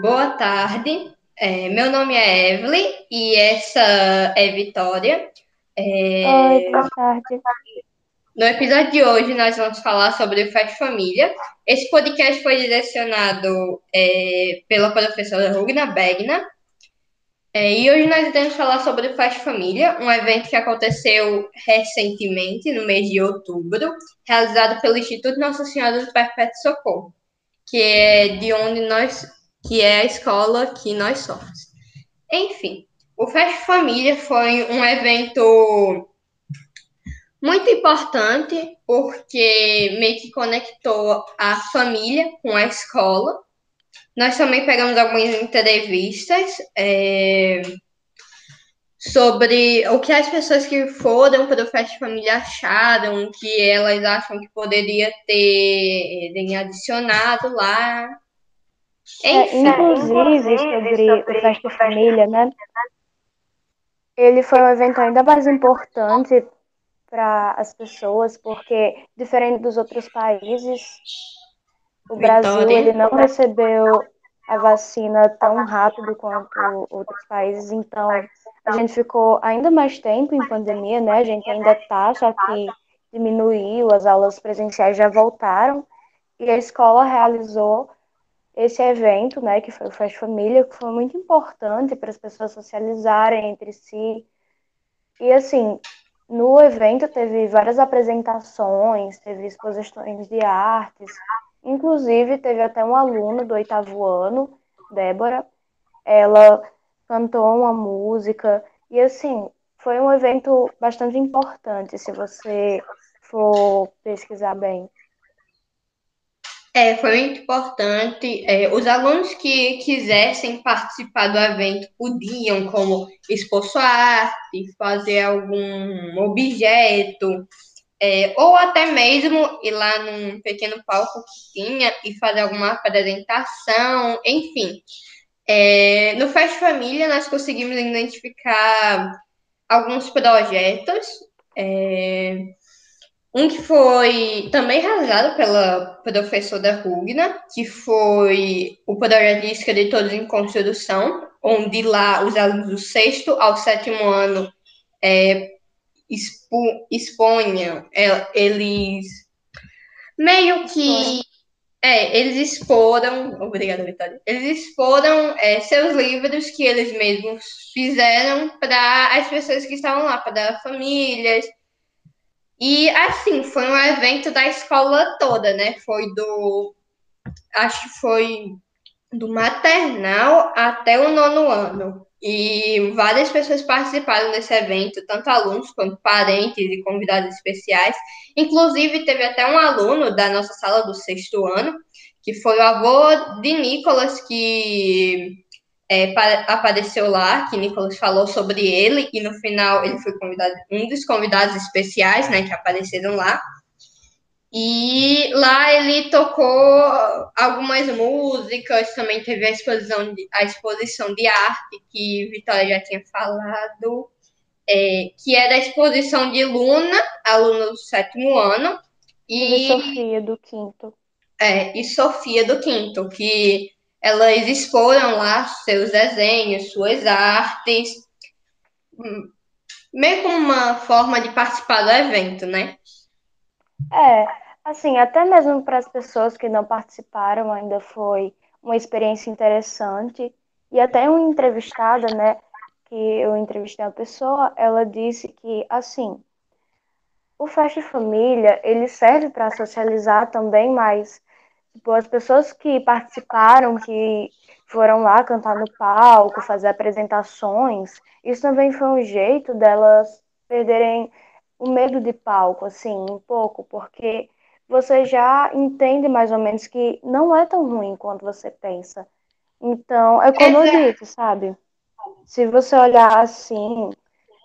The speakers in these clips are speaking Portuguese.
Boa tarde. É, meu nome é Evelyn e essa é Vitória. É... Oi, boa tarde. No episódio de hoje, nós vamos falar sobre o Fest Família. Esse podcast foi direcionado é, pela professora Rugna Begna. É, e hoje nós iremos falar sobre o Fest Família, um evento que aconteceu recentemente, no mês de outubro, realizado pelo Instituto Nossa Senhora do Perpétuo Socorro, que é de onde nós, que é a escola que nós somos. Enfim, o Fest Família foi um evento muito importante, porque meio que conectou a família com a escola. Nós também pegamos algumas entrevistas é, sobre o que as pessoas que foram para o Fest Família acharam, o que elas acham que poderia ter, ter adicionado lá. É, inclusive, sobre o Fest Família, né? Ele foi um evento ainda mais importante para as pessoas, porque diferente dos outros países, o Brasil ele não recebeu a vacina tão rápido quanto outros países, então a gente ficou ainda mais tempo em pandemia, né? A gente ainda tá, só que diminuiu, as aulas presenciais já voltaram e a escola realizou esse evento, né, que foi o Fest Família, que foi muito importante para as pessoas socializarem entre si. E assim, no evento teve várias apresentações, teve exposições de artes, inclusive teve até um aluno do oitavo ano, Débora, ela cantou uma música e assim foi um evento bastante importante se você for pesquisar bem. É, foi muito importante. É, os alunos que quisessem participar do evento podiam, como expor sua arte, fazer algum objeto, é, ou até mesmo ir lá num pequeno palco que tinha e fazer alguma apresentação, enfim. É, no Fest Família, nós conseguimos identificar alguns projetos. É, um que foi também realizado pela professora Rugna, que foi o projeto de escritores em construção, onde lá os alunos do sexto ao sétimo ano é, expo, exponham, é, eles meio que é, eles exporam, obrigada, Vitória, eles exporam é, seus livros que eles mesmos fizeram para as pessoas que estavam lá, para famílias, e assim, foi um evento da escola toda, né? Foi do. Acho que foi do maternal até o nono ano. E várias pessoas participaram desse evento, tanto alunos quanto parentes e convidados especiais. Inclusive, teve até um aluno da nossa sala do sexto ano, que foi o avô de Nicolas, que é, apareceu lá, que Nicolas falou sobre ele, e no final ele foi convidado, um dos convidados especiais, né, que apareceram lá. E lá ele tocou algumas músicas, também teve a exposição de, a exposição de arte, que Vitória já tinha falado, é, que era a exposição de Luna, aluna do sétimo ano. E, e Sofia do quinto. É, e Sofia do quinto, que elas exporam lá seus desenhos, suas artes, hum, meio como uma forma de participar do evento, né? É, assim, até mesmo para as pessoas que não participaram, ainda foi uma experiência interessante. E até uma entrevistada, né, que eu entrevistei a pessoa, ela disse que, assim, o Festa Família, ele serve para socializar também, mas Tipo, as pessoas que participaram, que foram lá cantar no palco, fazer apresentações, isso também foi um jeito delas perderem o medo de palco, assim, um pouco, porque você já entende mais ou menos que não é tão ruim quanto você pensa. Então, é como Exato. eu disse, sabe? Se você olhar assim,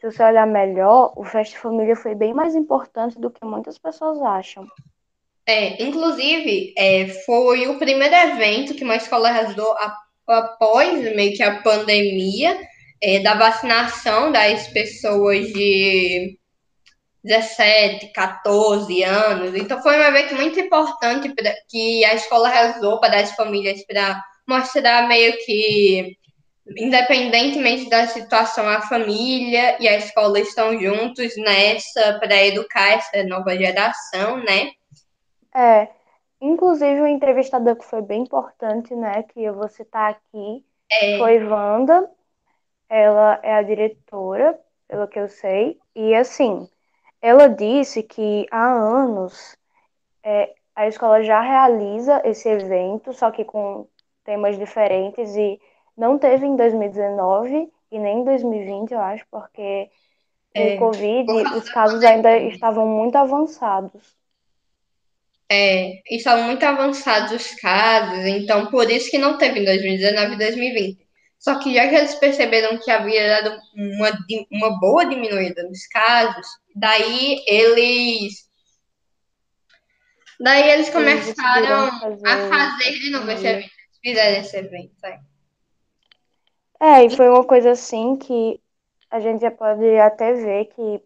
se você olhar melhor, o Festa Família foi bem mais importante do que muitas pessoas acham. É, inclusive, é, foi o primeiro evento que uma escola realizou após meio que a pandemia é, da vacinação das pessoas de 17, 14 anos. Então, foi um evento muito importante pra, que a escola realizou para as famílias para mostrar meio que, independentemente da situação, a família e a escola estão juntos nessa para educar essa nova geração, né? É, inclusive o entrevistador que foi bem importante, né, que eu vou citar aqui, é. foi Wanda. Ela é a diretora, pelo que eu sei, e assim, ela disse que há anos é, a escola já realiza esse evento, só que com temas diferentes, e não teve em 2019 e nem em 2020, eu acho, porque é, o Covid, os casos ainda estavam muito avançados. É, estavam muito avançados os casos, então por isso que não teve em 2019 e 2020. Só que já que eles perceberam que havia dado uma, uma boa diminuída nos casos, daí eles Daí eles começaram fazer a fazer de novo esse evento. Fizeram esse evento, é. É, e foi uma coisa assim que a gente já pode até ver que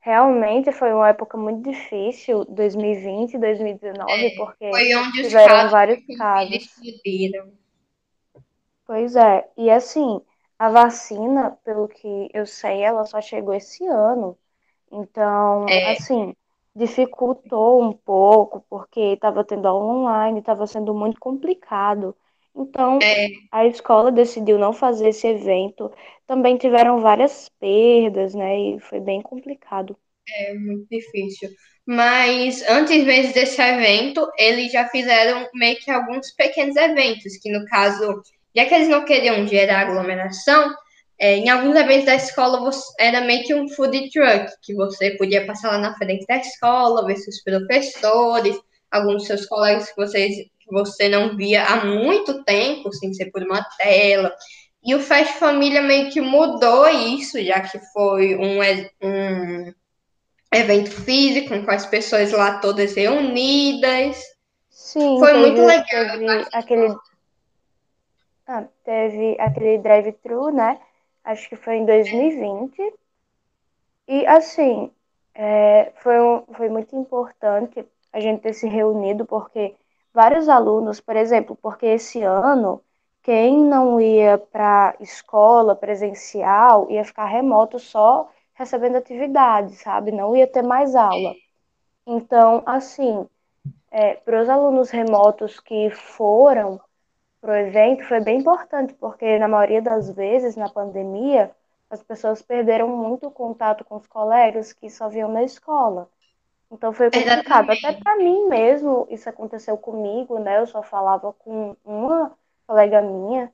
realmente foi uma época muito difícil, 2020, 2019, é, porque foi onde tiveram casos vários casos. Pois é, e assim, a vacina, pelo que eu sei, ela só chegou esse ano. Então, é. assim, dificultou um pouco, porque estava tendo aula online, estava sendo muito complicado. Então, é. a escola decidiu não fazer esse evento. Também tiveram várias perdas, né? E foi bem complicado. É muito difícil. Mas antes mesmo desse evento, eles já fizeram meio que alguns pequenos eventos, que no caso, já que eles não queriam gerar aglomeração, é, em alguns eventos da escola você, era meio que um food truck, que você podia passar lá na frente da escola, ver seus professores, alguns seus colegas que, vocês, que você não via há muito tempo, sem ser por uma tela. E o Fast Família meio que mudou isso, já que foi um, um evento físico, com as pessoas lá todas reunidas. Sim, foi muito legal. Teve aquele, ah, teve aquele drive-thru, né? Acho que foi em 2020. E assim, é, foi, um, foi muito importante a gente ter se reunido, porque vários alunos, por exemplo, porque esse ano, quem não ia para escola presencial ia ficar remoto só recebendo atividade, sabe? Não ia ter mais aula. Então, assim, é, para os alunos remotos que foram, para o evento foi bem importante, porque na maioria das vezes, na pandemia, as pessoas perderam muito o contato com os colegas que só viam na escola. Então foi complicado. Exatamente. Até para mim mesmo, isso aconteceu comigo, né? Eu só falava com uma colega minha.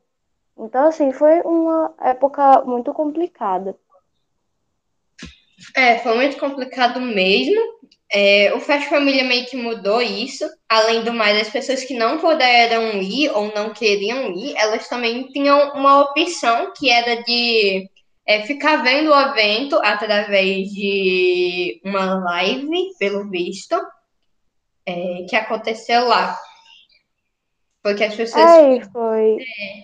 Então, assim, foi uma época muito complicada. É, foi muito complicado mesmo. É, o Fast Família meio que mudou isso. Além do mais, as pessoas que não puderam ir ou não queriam ir, elas também tinham uma opção que era de é, ficar vendo o evento através de uma live, pelo visto, é, que aconteceu lá. Porque as pessoas. É, foi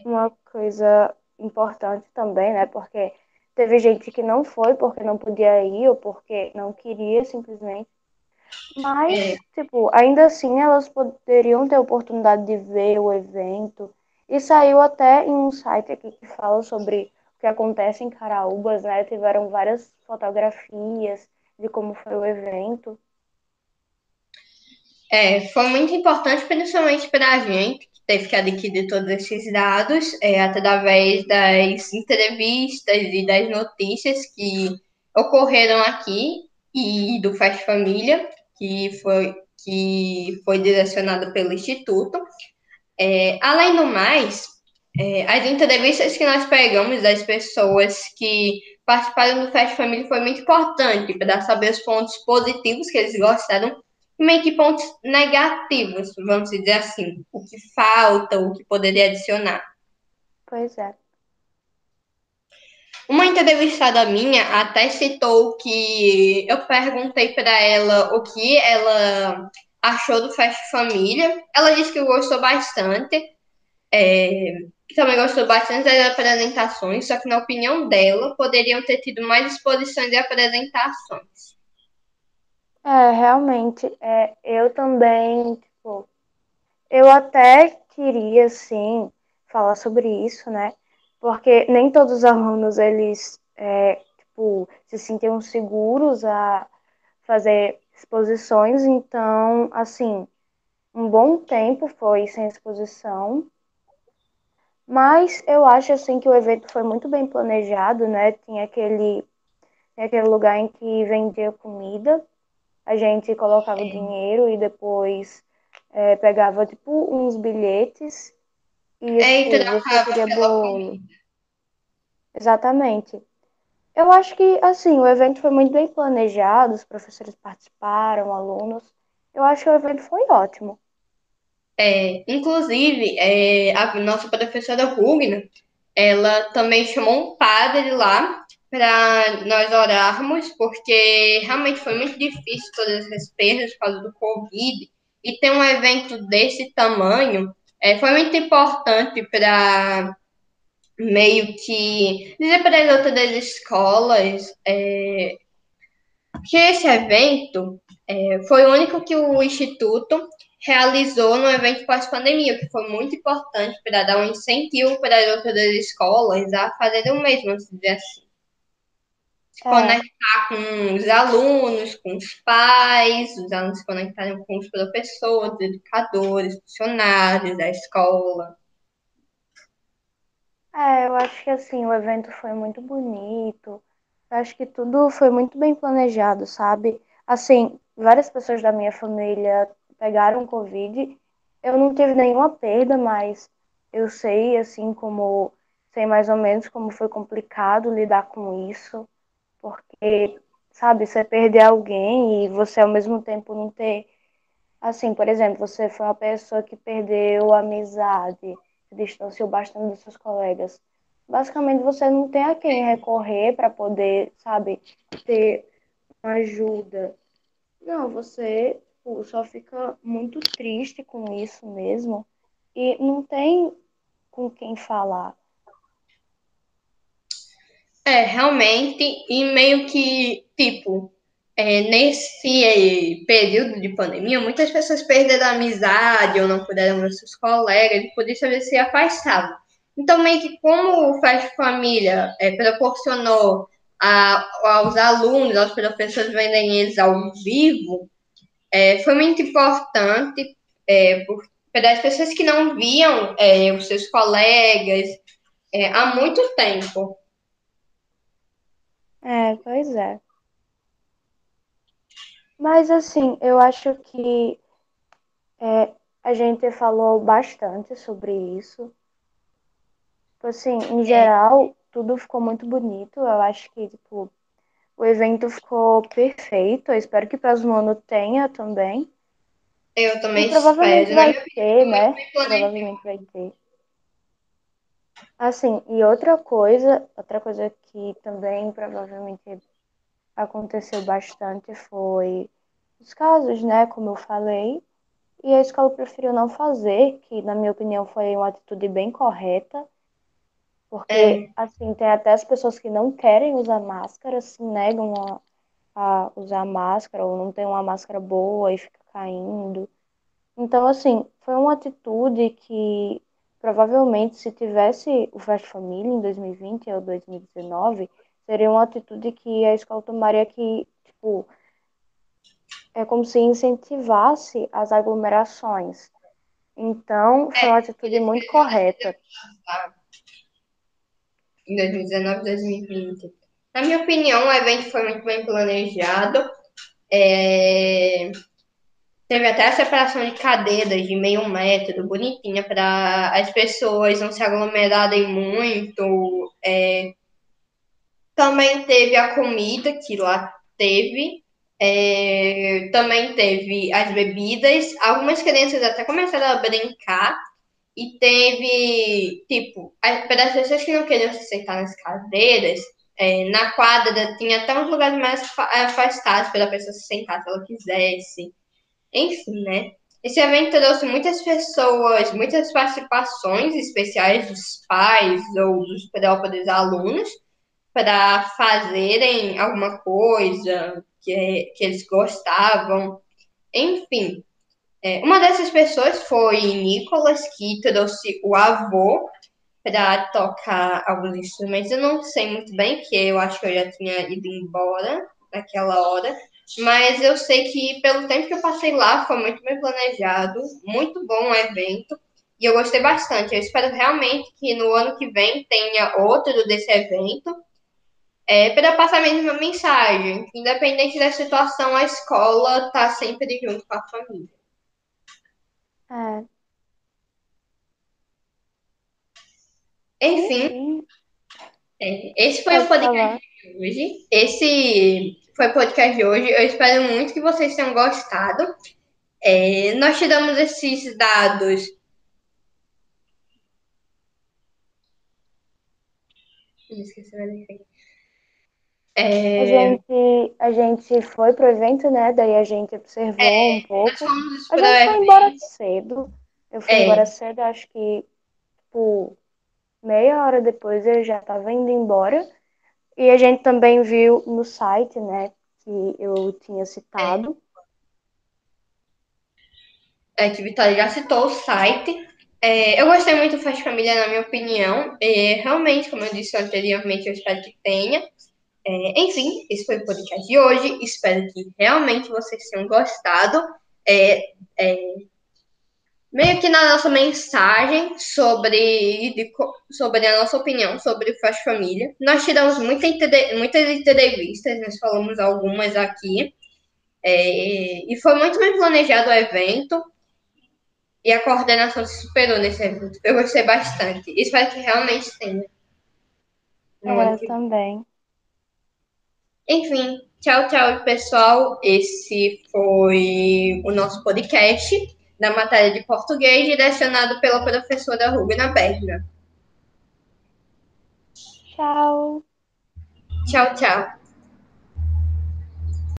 uma coisa importante também, né? Porque teve gente que não foi porque não podia ir ou porque não queria simplesmente. Mas, é. tipo, ainda assim elas poderiam ter oportunidade de ver o evento. E saiu até em um site aqui que fala sobre o que acontece em Caraúbas, né? Tiveram várias fotografias de como foi o evento. É, foi muito importante, principalmente para a gente, teve que adquirir todos esses dados é, através das entrevistas e das notícias que ocorreram aqui e do Fast Família que foi, que foi direcionado pelo Instituto. É, além do mais, é, as entrevistas que nós pegamos das pessoas que participaram do Fast Family foi muito importante para saber os pontos positivos que eles gostaram meio que pontos negativos, vamos dizer assim, o que falta, o que poderia adicionar. Pois é. Uma entrevistada minha até citou que eu perguntei para ela o que ela achou do Fast Família. Ela disse que gostou bastante. É, que também gostou bastante das apresentações, só que na opinião dela poderiam ter tido mais exposições de apresentações. É, realmente, é, eu também, tipo, eu até queria, sim, falar sobre isso, né? Porque nem todos os alunos eles é, tipo, se sentiam seguros a fazer exposições, então, assim, um bom tempo foi sem exposição, mas eu acho assim que o evento foi muito bem planejado, né? Tinha aquele, tinha aquele lugar em que vendia comida, a gente colocava o dinheiro e depois é, pegava tipo uns bilhetes e É, tipo, você queria bolo. Exatamente. Eu acho que assim, o evento foi muito bem planejado, os professores participaram, alunos. Eu acho que o evento foi ótimo. É, inclusive, é, a nossa professora Rugna, ela também chamou um padre lá para nós orarmos, porque realmente foi muito difícil todas essas perdas por causa do Covid. E ter um evento desse tamanho é, foi muito importante para meio que dizer para as outras escolas é, que esse evento é, foi o único que o Instituto realizou no evento pós-pandemia, que foi muito importante para dar um incentivo para as outras escolas a fazerem o mesmo, assim. Se é. conectar com os alunos, com os pais, os alunos se conectarem com os professores, educadores, funcionários da escola. É, eu acho que assim, o evento foi muito bonito. Eu acho que tudo foi muito bem planejado, sabe? Assim, várias pessoas da minha família pegaram Covid. Eu não tive nenhuma perda, mas eu sei, assim, como. Sei mais ou menos como foi complicado lidar com isso. Porque, sabe, você perder alguém e você ao mesmo tempo não ter. Assim, por exemplo, você foi uma pessoa que perdeu a amizade, se distanciou bastante dos seus colegas. Basicamente, você não tem a quem recorrer para poder, sabe, ter uma ajuda. Não, você tipo, só fica muito triste com isso mesmo e não tem com quem falar. É, realmente, e meio que, tipo, é, nesse período de pandemia, muitas pessoas perderam a amizade ou não puderam ver seus colegas, e por isso eles se afastavam. Então, meio que como o Fast Família é, proporcionou a, aos alunos, aos professores verem eles ao vivo, é, foi muito importante é, para as pessoas que não viam é, os seus colegas é, há muito tempo. É, pois é. Mas assim, eu acho que é, a gente falou bastante sobre isso. Tipo assim, em geral, tudo ficou muito bonito. Eu acho que, tipo, o evento ficou perfeito. Eu espero que o próximo ano tenha também. Eu também e provavelmente espero. vai ter, né? Provavelmente vai ter. Assim, e outra coisa, outra coisa que também provavelmente aconteceu bastante foi os casos, né? Como eu falei. E a escola preferiu não fazer, que na minha opinião foi uma atitude bem correta porque, é. assim, tem até as pessoas que não querem usar máscara, se negam a, a usar máscara, ou não tem uma máscara boa e fica caindo. Então, assim, foi uma atitude que provavelmente se tivesse o Fast Família em 2020 ou 2019, seria uma atitude que a escola tomaria que, tipo, é como se incentivasse as aglomerações. Então, foi uma é, atitude muito correta em 2019 2020. Na minha opinião, o evento foi muito bem planejado. É... Teve até a separação de cadeiras de meio metro, bonitinha, para as pessoas não se aglomerarem muito. É... Também teve a comida, que lá teve. É... Também teve as bebidas. Algumas crianças até começaram a brincar e teve, tipo, para as pessoas que não queriam se sentar nas cadeiras, é, na quadra tinha até uns lugares mais afastados para a pessoa se sentar se ela quisesse. Enfim, né? Esse evento trouxe muitas pessoas, muitas participações especiais dos pais ou dos próprios alunos para fazerem alguma coisa que, que eles gostavam. Enfim, é, uma dessas pessoas foi Nicolas, que trouxe o avô para tocar alguns instrumentos. Eu não sei muito bem, porque eu acho que eu já tinha ido embora naquela hora. Mas eu sei que pelo tempo que eu passei lá foi muito bem planejado, muito bom o evento. E eu gostei bastante. Eu espero realmente que no ano que vem tenha outro desse evento. É, para passar a mesma mensagem. Independente da situação, a escola está sempre junto com a família. É. Enfim, é, esse foi Pode o podcast falar. Hoje. Esse foi o podcast de hoje. Eu espero muito que vocês tenham gostado. É, nós tiramos esses dados. É... A, gente, a gente foi pro evento, né? Daí a gente observou é, um pouco. A gente foi embora cedo. Eu fui é. embora cedo, acho que, tipo, meia hora depois eu já estava indo embora. E a gente também viu no site, né, que eu tinha citado. É, que Vitória já citou o site. É, eu gostei muito do Festa Família, na minha opinião. É, realmente, como eu disse anteriormente, eu espero que tenha. É, enfim, esse foi o podcast de hoje. Espero que realmente vocês tenham gostado. É, é, meio que na nossa mensagem sobre, de, sobre a nossa opinião sobre o Fast Família. Nós tiramos muita, muitas entrevistas, nós falamos algumas aqui. É, e foi muito bem planejado o evento. E a coordenação se superou nesse evento. Eu gostei bastante. Espero que realmente tenha. É, eu também. Enfim, tchau, tchau, pessoal. Esse foi o nosso podcast da matéria de português, direcionado pela professora Rubina Berna. Tchau. Tchau, tchau.